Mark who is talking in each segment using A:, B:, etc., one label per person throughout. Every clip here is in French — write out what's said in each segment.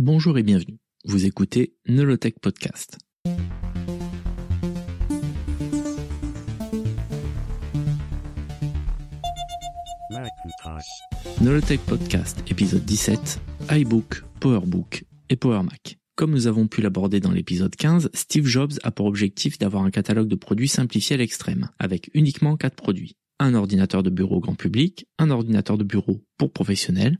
A: Bonjour et bienvenue. Vous écoutez Nolotech Podcast. Nolotech Podcast, épisode 17, iBook, PowerBook et PowerMac. Comme nous avons pu l'aborder dans l'épisode 15, Steve Jobs a pour objectif d'avoir un catalogue de produits simplifié à l'extrême, avec uniquement 4 produits. Un ordinateur de bureau grand public, un ordinateur de bureau pour professionnels,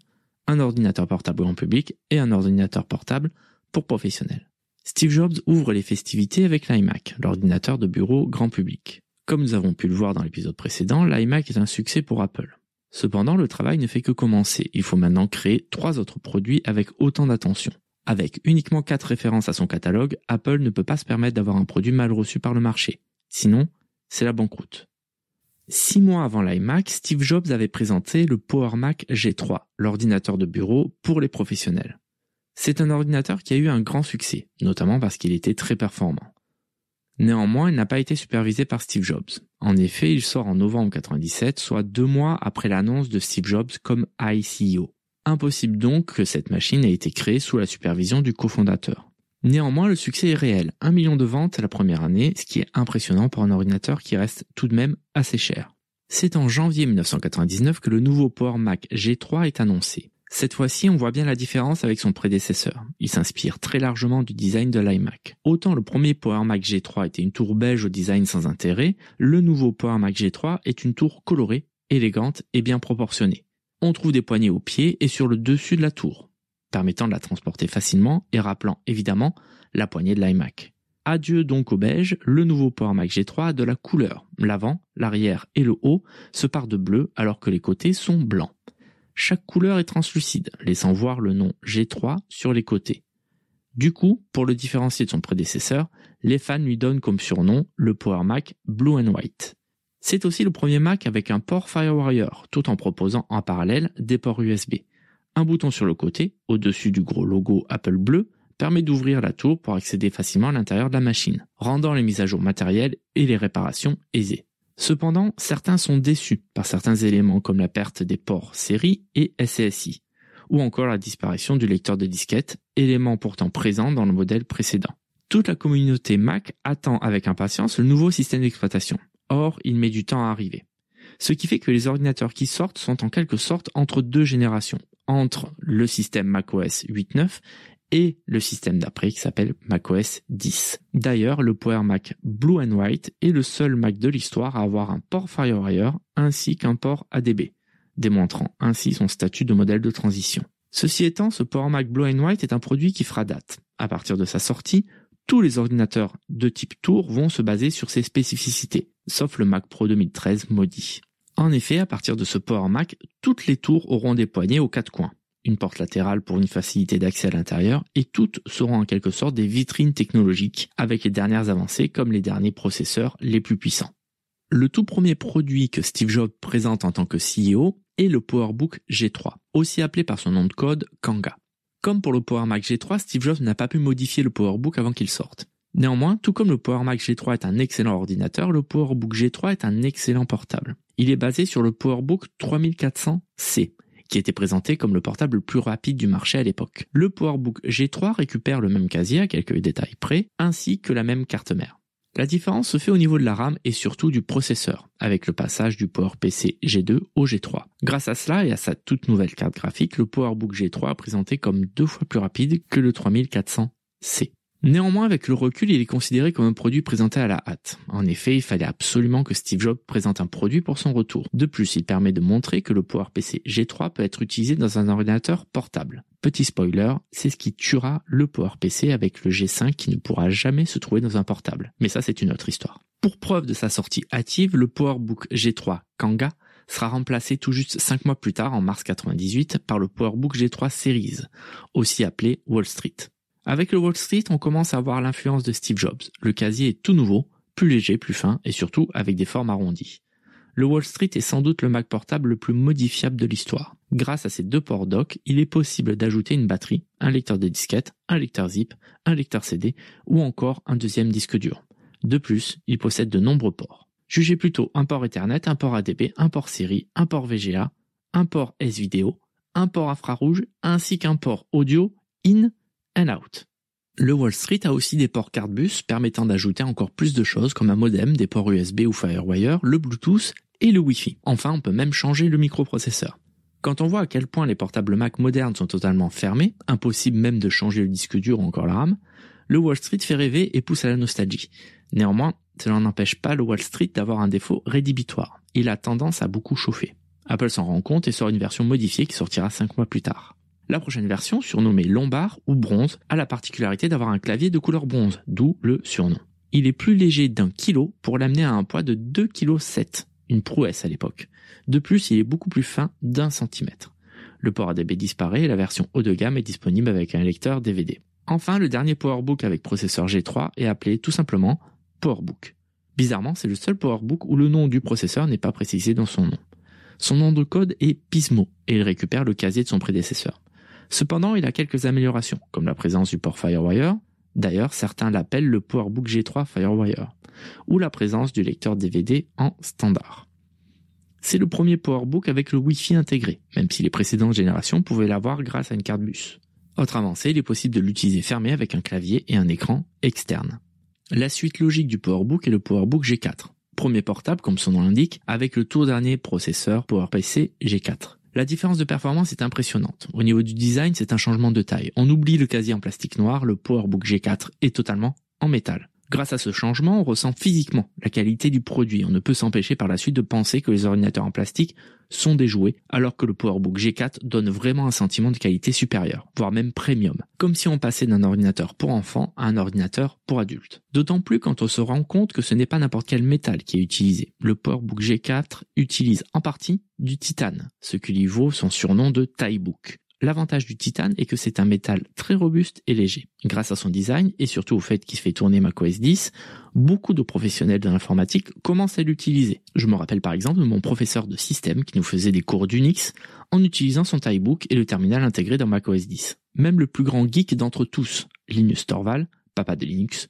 A: un ordinateur portable grand public et un ordinateur portable pour professionnels. Steve Jobs ouvre les festivités avec l'iMac, l'ordinateur de bureau grand public. Comme nous avons pu le voir dans l'épisode précédent, l'iMac est un succès pour Apple. Cependant, le travail ne fait que commencer. Il faut maintenant créer trois autres produits avec autant d'attention. Avec uniquement quatre références à son catalogue, Apple ne peut pas se permettre d'avoir un produit mal reçu par le marché. Sinon, c'est la banqueroute. Six mois avant l'iMac, Steve Jobs avait présenté le Power Mac G3, l'ordinateur de bureau pour les professionnels. C'est un ordinateur qui a eu un grand succès, notamment parce qu'il était très performant. Néanmoins, il n'a pas été supervisé par Steve Jobs. En effet, il sort en novembre 97, soit deux mois après l'annonce de Steve Jobs comme ICO. Impossible donc que cette machine ait été créée sous la supervision du cofondateur. Néanmoins, le succès est réel. Un million de ventes la première année, ce qui est impressionnant pour un ordinateur qui reste tout de même assez cher. C'est en janvier 1999 que le nouveau Power Mac G3 est annoncé. Cette fois-ci, on voit bien la différence avec son prédécesseur. Il s'inspire très largement du design de l'iMac. Autant le premier Power Mac G3 était une tour beige au design sans intérêt, le nouveau Power Mac G3 est une tour colorée, élégante et bien proportionnée. On trouve des poignées au pied et sur le dessus de la tour permettant de la transporter facilement et rappelant évidemment la poignée de l'iMac. Adieu donc au beige, le nouveau Power Mac G3 a de la couleur. L'avant, l'arrière et le haut se partent de bleu alors que les côtés sont blancs. Chaque couleur est translucide, laissant voir le nom G3 sur les côtés. Du coup, pour le différencier de son prédécesseur, les fans lui donnent comme surnom le Power Mac Blue and White. C'est aussi le premier Mac avec un port FireWire, tout en proposant en parallèle des ports USB. Un bouton sur le côté, au-dessus du gros logo Apple bleu, permet d'ouvrir la tour pour accéder facilement à l'intérieur de la machine, rendant les mises à jour matérielles et les réparations aisées. Cependant, certains sont déçus par certains éléments comme la perte des ports série et SCSI, ou encore la disparition du lecteur de disquette, élément pourtant présent dans le modèle précédent. Toute la communauté Mac attend avec impatience le nouveau système d'exploitation. Or, il met du temps à arriver. Ce qui fait que les ordinateurs qui sortent sont en quelque sorte entre deux générations, entre le système macOS 8.9 et le système d'après qui s'appelle macOS 10. D'ailleurs, le Power Mac Blue and White est le seul Mac de l'histoire à avoir un port FireWire ainsi qu'un port ADB, démontrant ainsi son statut de modèle de transition. Ceci étant, ce Power Mac Blue and White est un produit qui fera date. À partir de sa sortie, tous les ordinateurs de type Tour vont se baser sur ses spécificités, sauf le Mac Pro 2013 maudit. En effet, à partir de ce Power Mac, toutes les tours auront des poignées aux quatre coins, une porte latérale pour une facilité d'accès à l'intérieur, et toutes seront en quelque sorte des vitrines technologiques avec les dernières avancées comme les derniers processeurs les plus puissants. Le tout premier produit que Steve Jobs présente en tant que CEO est le PowerBook G3, aussi appelé par son nom de code Kanga. Comme pour le Power Mac G3, Steve Jobs n'a pas pu modifier le PowerBook avant qu'il sorte. Néanmoins, tout comme le Power Mac G3 est un excellent ordinateur, le PowerBook G3 est un excellent portable. Il est basé sur le PowerBook 3400C, qui était présenté comme le portable le plus rapide du marché à l'époque. Le PowerBook G3 récupère le même casier à quelques détails près, ainsi que la même carte mère. La différence se fait au niveau de la RAM et surtout du processeur, avec le passage du PowerPC G2 au G3. Grâce à cela et à sa toute nouvelle carte graphique, le PowerBook G3 est présenté comme deux fois plus rapide que le 3400C. Néanmoins, avec le recul, il est considéré comme un produit présenté à la hâte. En effet, il fallait absolument que Steve Jobs présente un produit pour son retour. De plus, il permet de montrer que le PowerPC G3 peut être utilisé dans un ordinateur portable. Petit spoiler, c'est ce qui tuera le PowerPC avec le G5 qui ne pourra jamais se trouver dans un portable. Mais ça, c'est une autre histoire. Pour preuve de sa sortie hâtive, le PowerBook G3 Kanga sera remplacé tout juste 5 mois plus tard, en mars 98, par le PowerBook G3 Series, aussi appelé Wall Street. Avec le Wall Street, on commence à voir l'influence de Steve Jobs. Le casier est tout nouveau, plus léger, plus fin et surtout avec des formes arrondies. Le Wall Street est sans doute le Mac portable le plus modifiable de l'histoire. Grâce à ces deux ports dock, il est possible d'ajouter une batterie, un lecteur de disquette, un lecteur zip, un lecteur CD ou encore un deuxième disque dur. De plus, il possède de nombreux ports. Jugez plutôt un port Ethernet, un port ADB, un port série, un port VGA, un port S-Vidéo, un port infrarouge ainsi qu'un port audio in Le Wall Street a aussi des ports carte bus permettant d'ajouter encore plus de choses comme un modem, des ports USB ou Firewire, le Bluetooth et le Wi-Fi. Enfin, on peut même changer le microprocesseur. Quand on voit à quel point les portables Mac modernes sont totalement fermés, impossible même de changer le disque dur ou encore la RAM, le Wall Street fait rêver et pousse à la nostalgie. Néanmoins, cela n'empêche pas le Wall Street d'avoir un défaut rédhibitoire. Il a tendance à beaucoup chauffer. Apple s'en rend compte et sort une version modifiée qui sortira 5 mois plus tard. La prochaine version, surnommée Lombard ou Bronze, a la particularité d'avoir un clavier de couleur bronze, d'où le surnom. Il est plus léger d'un kilo pour l'amener à un poids de 2,7 kg, une prouesse à l'époque. De plus, il est beaucoup plus fin d'un centimètre. Le port ADB disparaît et la version haut de gamme est disponible avec un lecteur DVD. Enfin, le dernier PowerBook avec processeur G3 est appelé tout simplement PowerBook. Bizarrement, c'est le seul PowerBook où le nom du processeur n'est pas précisé dans son nom. Son nom de code est Pismo et il récupère le casier de son prédécesseur. Cependant, il a quelques améliorations, comme la présence du port Firewire, d'ailleurs certains l'appellent le PowerBook G3 Firewire, ou la présence du lecteur DVD en standard. C'est le premier PowerBook avec le Wi-Fi intégré, même si les précédentes générations pouvaient l'avoir grâce à une carte bus. Autre avancée, il est possible de l'utiliser fermé avec un clavier et un écran externe. La suite logique du PowerBook est le PowerBook G4, premier portable comme son nom l'indique, avec le tout dernier processeur PowerPC G4. La différence de performance est impressionnante. Au niveau du design, c'est un changement de taille. On oublie le casier en plastique noir, le PowerBook G4 est totalement en métal. Grâce à ce changement, on ressent physiquement la qualité du produit. On ne peut s'empêcher par la suite de penser que les ordinateurs en plastique sont des jouets, alors que le PowerBook G4 donne vraiment un sentiment de qualité supérieure, voire même premium, comme si on passait d'un ordinateur pour enfants à un ordinateur pour adultes. D'autant plus quand on se rend compte que ce n'est pas n'importe quel métal qui est utilisé. Le PowerBook G4 utilise en partie du titane, ce qui lui vaut son surnom de Book. L'avantage du titane est que c'est un métal très robuste et léger. Grâce à son design et surtout au fait qu'il fait tourner macOS 10, beaucoup de professionnels de l'informatique commencent à l'utiliser. Je me rappelle par exemple mon professeur de système qui nous faisait des cours d'Unix en utilisant son Typebook et le terminal intégré dans macOS 10. Même le plus grand geek d'entre tous, Linus Torvald, papa de Linux,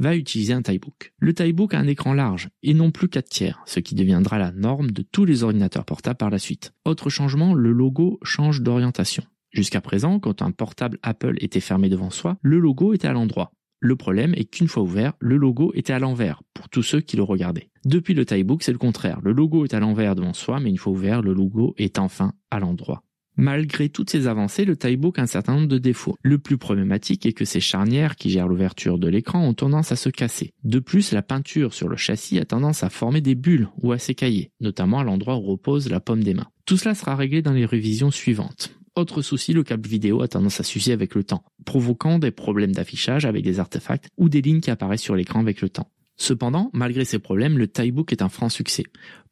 A: va utiliser un Typebook. Le Typebook a un écran large et non plus 4 tiers, ce qui deviendra la norme de tous les ordinateurs portables par la suite. Autre changement, le logo change d'orientation. Jusqu'à présent, quand un portable Apple était fermé devant soi, le logo était à l'endroit. Le problème est qu'une fois ouvert, le logo était à l'envers pour tous ceux qui le regardaient. Depuis le Typebook, c'est le contraire. Le logo est à l'envers devant soi, mais une fois ouvert, le logo est enfin à l'endroit. Malgré toutes ces avancées, le Typebook a un certain nombre de défauts. Le plus problématique est que ces charnières qui gèrent l'ouverture de l'écran ont tendance à se casser. De plus, la peinture sur le châssis a tendance à former des bulles ou à s'écailler, notamment à l'endroit où repose la paume des mains. Tout cela sera réglé dans les révisions suivantes. Autre souci, le câble vidéo a tendance à s'user avec le temps, provoquant des problèmes d'affichage avec des artefacts ou des lignes qui apparaissent sur l'écran avec le temps. Cependant, malgré ces problèmes, le Typebook est un franc succès.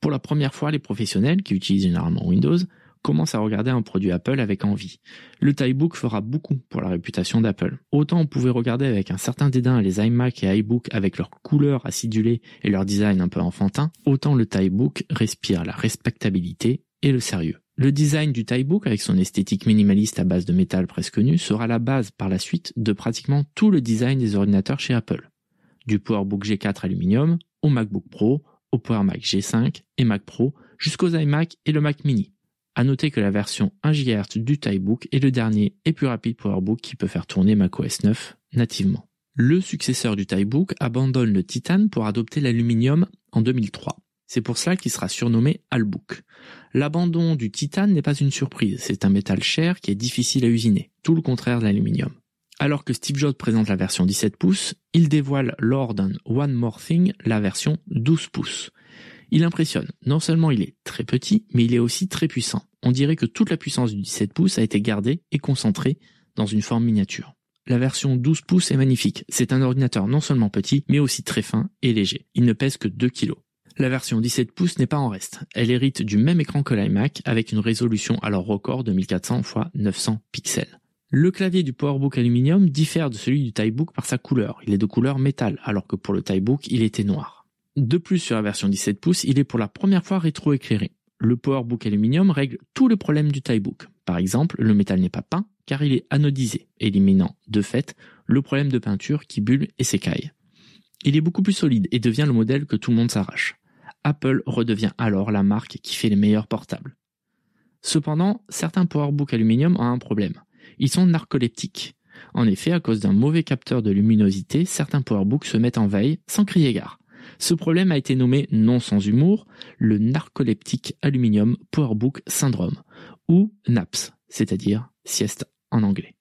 A: Pour la première fois, les professionnels, qui utilisent généralement Windows, commencent à regarder un produit Apple avec envie. Le Typebook fera beaucoup pour la réputation d'Apple. Autant on pouvait regarder avec un certain dédain les iMac et iBook avec leurs couleurs acidulées et leur design un peu enfantin, autant le Typebook respire la respectabilité et le sérieux. Le design du Typebook avec son esthétique minimaliste à base de métal presque nu sera la base par la suite de pratiquement tout le design des ordinateurs chez Apple. Du PowerBook G4 Aluminium au MacBook Pro, au PowerMac G5 et Mac Pro jusqu'aux iMac et le Mac Mini. À noter que la version 1 GHz du Typebook est le dernier et plus rapide PowerBook qui peut faire tourner macOS 9 nativement. Le successeur du Typebook abandonne le titane pour adopter l'aluminium en 2003. C'est pour cela qu'il sera surnommé Albook. L'abandon du titane n'est pas une surprise, c'est un métal cher qui est difficile à usiner, tout le contraire de l'aluminium. Alors que Steve Jobs présente la version 17 pouces, il dévoile lors d'un One More Thing la version 12 pouces. Il impressionne, non seulement il est très petit, mais il est aussi très puissant. On dirait que toute la puissance du 17 pouces a été gardée et concentrée dans une forme miniature. La version 12 pouces est magnifique. C'est un ordinateur non seulement petit, mais aussi très fin et léger. Il ne pèse que 2 kg. La version 17 pouces n'est pas en reste. Elle hérite du même écran que l'iMac avec une résolution alors record de 1400 x 900 pixels. Le clavier du PowerBook Aluminium diffère de celui du Typebook par sa couleur. Il est de couleur métal alors que pour le Typebook il était noir. De plus sur la version 17 pouces, il est pour la première fois rétroéclairé. Le PowerBook Aluminium règle tous les problèmes du Typebook. Par exemple, le métal n'est pas peint car il est anodisé, éliminant de fait le problème de peinture qui bulle et s'écaille. Il est beaucoup plus solide et devient le modèle que tout le monde s'arrache. Apple redevient alors la marque qui fait les meilleurs portables. Cependant, certains PowerBook Aluminium ont un problème. Ils sont narcoleptiques. En effet, à cause d'un mauvais capteur de luminosité, certains PowerBooks se mettent en veille sans crier gare. Ce problème a été nommé, non sans humour, le narcoleptique aluminium PowerBook syndrome, ou NAPS, c'est-à-dire sieste en anglais.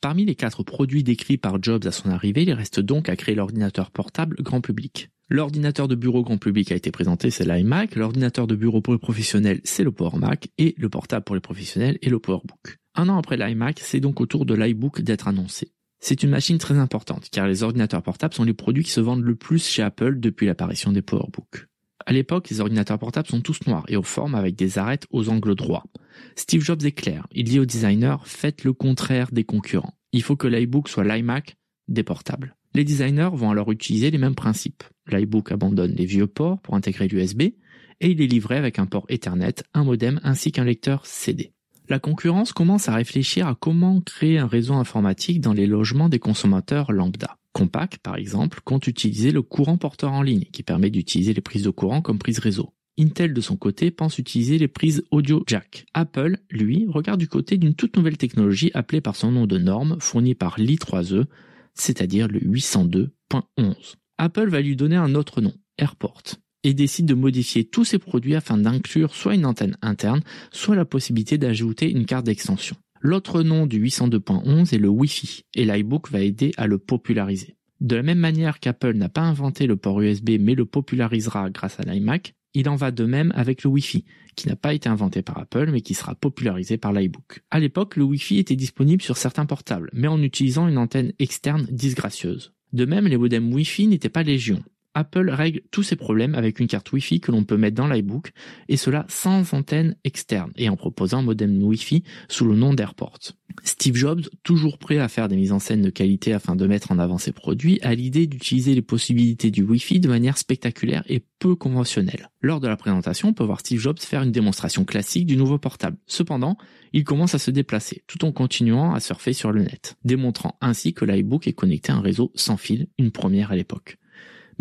A: Parmi les quatre produits décrits par Jobs à son arrivée, il reste donc à créer l'ordinateur portable grand public. L'ordinateur de bureau grand public a été présenté, c'est l'iMac. L'ordinateur de bureau pour les professionnels, c'est le Power Mac. Et le portable pour les professionnels est le PowerBook. Un an après l'iMac, c'est donc au tour de l'iBook d'être annoncé. C'est une machine très importante, car les ordinateurs portables sont les produits qui se vendent le plus chez Apple depuis l'apparition des PowerBooks. À l'époque, les ordinateurs portables sont tous noirs et aux formes avec des arêtes aux angles droits. Steve Jobs est clair, il dit aux designers, faites le contraire des concurrents il faut que l'iBook soit l'iMac des portables. Les designers vont alors utiliser les mêmes principes. L'iBook abandonne les vieux ports pour intégrer l'USB et il est livré avec un port Ethernet, un modem ainsi qu'un lecteur CD. La concurrence commence à réfléchir à comment créer un réseau informatique dans les logements des consommateurs lambda. Compaq, par exemple, compte utiliser le courant porteur en ligne, qui permet d'utiliser les prises de courant comme prise réseau. Intel de son côté pense utiliser les prises audio jack. Apple, lui, regarde du côté d'une toute nouvelle technologie appelée par son nom de norme fournie par l'I3E, c'est-à-dire le 802.11. Apple va lui donner un autre nom, Airport, et décide de modifier tous ses produits afin d'inclure soit une antenne interne, soit la possibilité d'ajouter une carte d'extension. L'autre nom du 802.11 est le Wi-Fi, et l'iBook va aider à le populariser. De la même manière qu'Apple n'a pas inventé le port USB mais le popularisera grâce à l'iMac, il en va de même avec le Wi-Fi, qui n'a pas été inventé par Apple mais qui sera popularisé par l'iBook. À l'époque, le Wi-Fi était disponible sur certains portables, mais en utilisant une antenne externe disgracieuse. De même, les modems Wi-Fi n'étaient pas légion. Apple règle tous ces problèmes avec une carte Wi-Fi que l'on peut mettre dans l'iBook, et cela sans antenne externe, et en proposant un modem Wi-Fi sous le nom d'AirPort. Steve Jobs, toujours prêt à faire des mises en scène de qualité afin de mettre en avant ses produits, a l'idée d'utiliser les possibilités du Wi-Fi de manière spectaculaire et peu conventionnelle. Lors de la présentation, on peut voir Steve Jobs faire une démonstration classique du nouveau portable. Cependant, il commence à se déplacer, tout en continuant à surfer sur le net, démontrant ainsi que l'iBook est connecté à un réseau sans fil, une première à l'époque.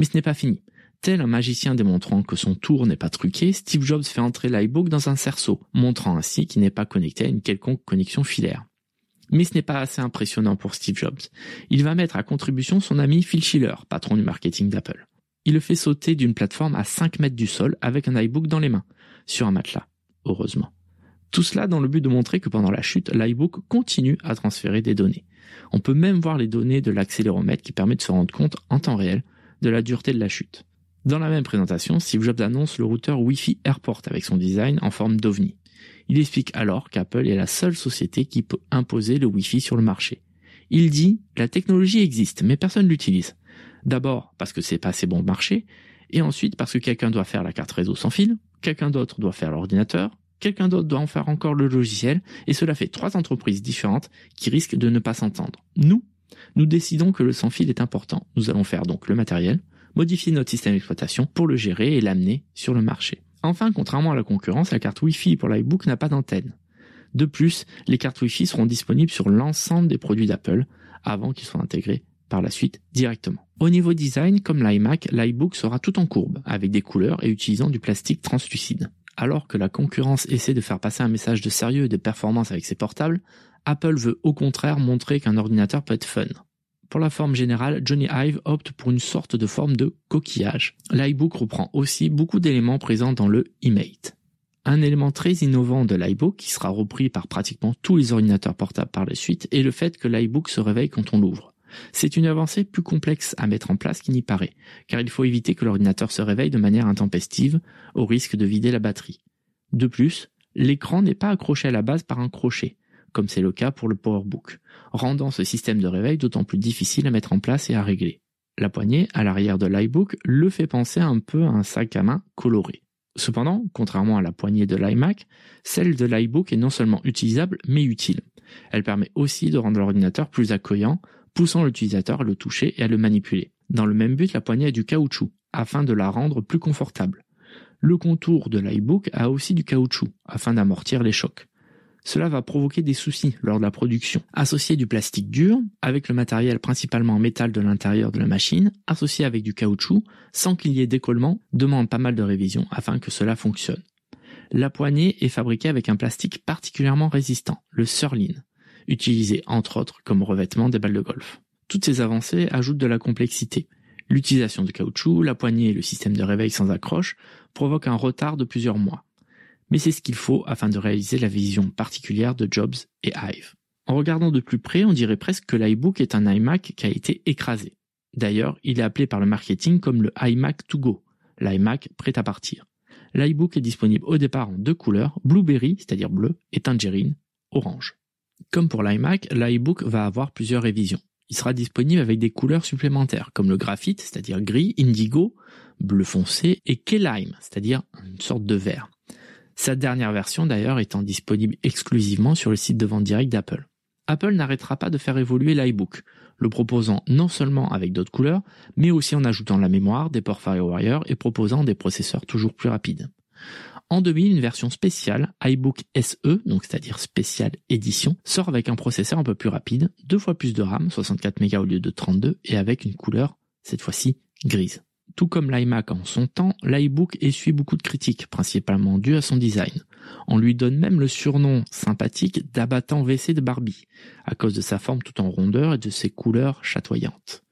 A: Mais ce n'est pas fini. Tel un magicien démontrant que son tour n'est pas truqué, Steve Jobs fait entrer l'iBook dans un cerceau, montrant ainsi qu'il n'est pas connecté à une quelconque connexion filaire. Mais ce n'est pas assez impressionnant pour Steve Jobs. Il va mettre à contribution son ami Phil Schiller, patron du marketing d'Apple. Il le fait sauter d'une plateforme à 5 mètres du sol avec un iBook dans les mains, sur un matelas, heureusement. Tout cela dans le but de montrer que pendant la chute, l'iBook continue à transférer des données. On peut même voir les données de l'accéléromètre qui permet de se rendre compte en temps réel de la dureté de la chute. Dans la même présentation, Steve Jobs annonce le routeur Wi-Fi Airport avec son design en forme d'ovni. Il explique alors qu'Apple est la seule société qui peut imposer le Wi-Fi sur le marché. Il dit la technologie existe, mais personne l'utilise. D'abord parce que c'est pas assez bon marché, et ensuite parce que quelqu'un doit faire la carte réseau sans fil, quelqu'un d'autre doit faire l'ordinateur, quelqu'un d'autre doit en faire encore le logiciel, et cela fait trois entreprises différentes qui risquent de ne pas s'entendre. Nous, nous décidons que le sans fil est important. Nous allons faire donc le matériel, modifier notre système d'exploitation pour le gérer et l'amener sur le marché. Enfin, contrairement à la concurrence, la carte Wi-Fi pour l'iBook n'a pas d'antenne. De plus, les cartes Wi-Fi seront disponibles sur l'ensemble des produits d'Apple avant qu'ils soient intégrés par la suite directement. Au niveau design, comme l'iMac, l'iBook sera tout en courbe, avec des couleurs et utilisant du plastique translucide. Alors que la concurrence essaie de faire passer un message de sérieux et de performance avec ses portables, Apple veut au contraire montrer qu'un ordinateur peut être fun. Pour la forme générale, Johnny Ive opte pour une sorte de forme de coquillage. L'iBook reprend aussi beaucoup d'éléments présents dans le eMate. Un élément très innovant de l'iBook, qui sera repris par pratiquement tous les ordinateurs portables par la suite, est le fait que l'iBook se réveille quand on l'ouvre. C'est une avancée plus complexe à mettre en place qu'il n'y paraît, car il faut éviter que l'ordinateur se réveille de manière intempestive, au risque de vider la batterie. De plus, l'écran n'est pas accroché à la base par un crochet comme c'est le cas pour le PowerBook, rendant ce système de réveil d'autant plus difficile à mettre en place et à régler. La poignée, à l'arrière de l'iBook, le fait penser un peu à un sac à main coloré. Cependant, contrairement à la poignée de l'iMac, celle de l'iBook est non seulement utilisable, mais utile. Elle permet aussi de rendre l'ordinateur plus accueillant, poussant l'utilisateur à le toucher et à le manipuler. Dans le même but, la poignée a du caoutchouc, afin de la rendre plus confortable. Le contour de l'iBook a aussi du caoutchouc, afin d'amortir les chocs. Cela va provoquer des soucis lors de la production. Associer du plastique dur, avec le matériel principalement en métal de l'intérieur de la machine, associé avec du caoutchouc, sans qu'il y ait d'écoulement, demande pas mal de révision afin que cela fonctionne. La poignée est fabriquée avec un plastique particulièrement résistant, le Surlyn. Utilisé entre autres comme revêtement des balles de golf. Toutes ces avancées ajoutent de la complexité. L'utilisation de caoutchouc, la poignée et le système de réveil sans accroche provoquent un retard de plusieurs mois. Mais c'est ce qu'il faut afin de réaliser la vision particulière de Jobs et Hive. En regardant de plus près, on dirait presque que l'iBook est un iMac qui a été écrasé. D'ailleurs, il est appelé par le marketing comme le iMac to go, l'iMac prêt à partir. L'iBook est disponible au départ en deux couleurs, Blueberry, c'est-à-dire bleu, et Tangerine, orange. Comme pour l'iMac, l'iBook va avoir plusieurs révisions. Il sera disponible avec des couleurs supplémentaires, comme le graphite, c'est-à-dire gris, indigo, bleu foncé, et K-Lime, c'est-à-dire une sorte de vert. Sa dernière version d'ailleurs étant disponible exclusivement sur le site de vente direct d'Apple. Apple n'arrêtera pas de faire évoluer l'iBook, le proposant non seulement avec d'autres couleurs, mais aussi en ajoutant la mémoire, des ports FireWire et proposant des processeurs toujours plus rapides. En 2000, une version spéciale, iBook SE, donc c'est-à-dire spéciale édition, sort avec un processeur un peu plus rapide, deux fois plus de RAM, 64 Go au lieu de 32, et avec une couleur, cette fois-ci, grise. Tout comme l'iMac en son temps, l'iBook essuie beaucoup de critiques, principalement dues à son design. On lui donne même le surnom sympathique d'abattant WC de Barbie, à cause de sa forme tout en rondeur et de ses couleurs chatoyantes.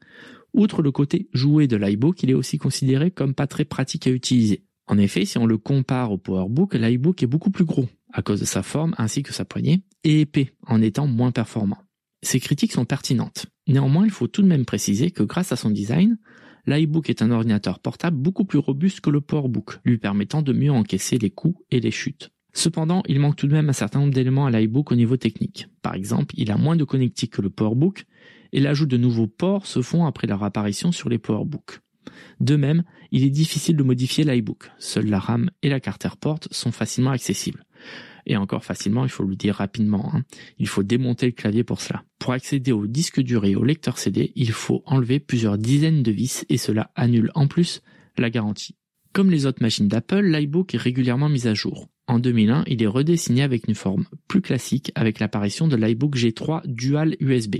A: Outre le côté joué de l'iBook, il est aussi considéré comme pas très pratique à utiliser. En effet, si on le compare au PowerBook, l'iBook est beaucoup plus gros, à cause de sa forme ainsi que sa poignée, et épais, en étant moins performant. Ces critiques sont pertinentes. Néanmoins, il faut tout de même préciser que grâce à son design, l'iBook est un ordinateur portable beaucoup plus robuste que le PowerBook, lui permettant de mieux encaisser les coups et les chutes. Cependant, il manque tout de même un certain nombre d'éléments à l'iBook au niveau technique. Par exemple, il a moins de connectiques que le PowerBook, et l'ajout de nouveaux ports se font après leur apparition sur les PowerBook. De même, il est difficile de modifier l'iBook. Seule la RAM et la carte AirPort sont facilement accessibles et encore facilement, il faut le dire rapidement. Hein. Il faut démonter le clavier pour cela. Pour accéder au disque dur et au lecteur CD, il faut enlever plusieurs dizaines de vis et cela annule en plus la garantie. Comme les autres machines d'Apple, l'iBook est régulièrement mis à jour. En 2001, il est redessiné avec une forme plus classique avec l'apparition de l'iBook G3 Dual USB,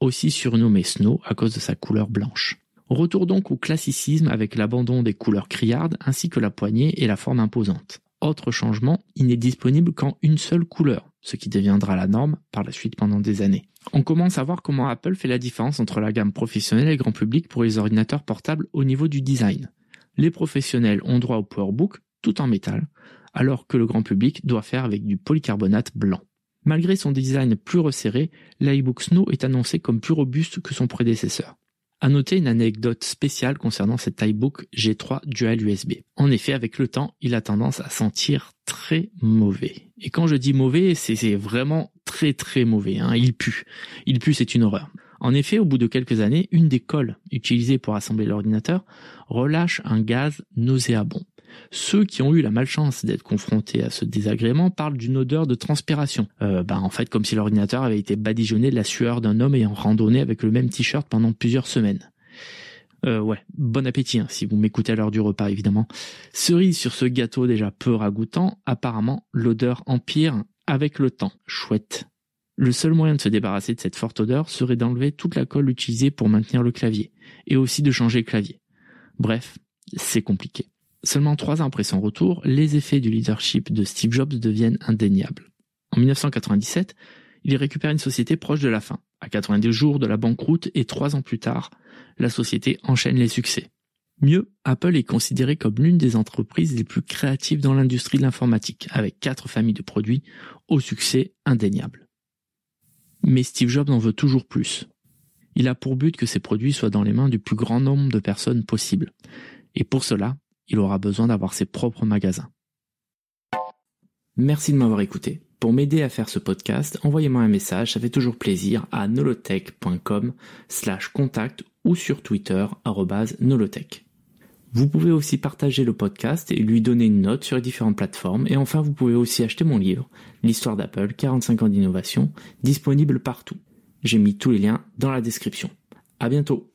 A: aussi surnommé Snow à cause de sa couleur blanche. Retour donc au classicisme avec l'abandon des couleurs criardes ainsi que la poignée et la forme imposante. Autre changement, il n'est disponible qu'en une seule couleur, ce qui deviendra la norme par la suite pendant des années. On commence à voir comment Apple fait la différence entre la gamme professionnelle et grand public pour les ordinateurs portables au niveau du design. Les professionnels ont droit au PowerBook tout en métal, alors que le grand public doit faire avec du polycarbonate blanc. Malgré son design plus resserré, l'iBook Snow est annoncé comme plus robuste que son prédécesseur. À noter une anecdote spéciale concernant cet iBook G3 Dual USB. En effet, avec le temps, il a tendance à sentir très mauvais. Et quand je dis mauvais, c'est vraiment très très mauvais. Hein. Il pue. Il pue, c'est une horreur. En effet, au bout de quelques années, une des colles utilisées pour assembler l'ordinateur relâche un gaz nauséabond. Ceux qui ont eu la malchance d'être confrontés à ce désagrément parlent d'une odeur de transpiration. Euh, bah, en fait, comme si l'ordinateur avait été badigeonné de la sueur d'un homme ayant randonné avec le même t-shirt pendant plusieurs semaines. Euh, ouais, bon appétit hein, si vous m'écoutez à l'heure du repas évidemment. Cerise sur ce gâteau déjà peu ragoûtant, apparemment l'odeur empire avec le temps. Chouette. Le seul moyen de se débarrasser de cette forte odeur serait d'enlever toute la colle utilisée pour maintenir le clavier, et aussi de changer le clavier. Bref, c'est compliqué. Seulement trois ans après son retour, les effets du leadership de Steve Jobs deviennent indéniables. En 1997, il récupère une société proche de la fin, à 90 jours de la banqueroute et trois ans plus tard, la société enchaîne les succès. Mieux, Apple est considéré comme l'une des entreprises les plus créatives dans l'industrie de l'informatique, avec quatre familles de produits au succès indéniable. Mais Steve Jobs en veut toujours plus. Il a pour but que ses produits soient dans les mains du plus grand nombre de personnes possible. Et pour cela, il aura besoin d'avoir ses propres magasins. Merci de m'avoir écouté. Pour m'aider à faire ce podcast, envoyez-moi un message, ça fait toujours plaisir, à nolotech.com slash contact ou sur Twitter, nolotech. Vous pouvez aussi partager le podcast et lui donner une note sur les différentes plateformes. Et enfin, vous pouvez aussi acheter mon livre, L'histoire d'Apple, 45 ans d'innovation, disponible partout. J'ai mis tous les liens dans la description. À bientôt!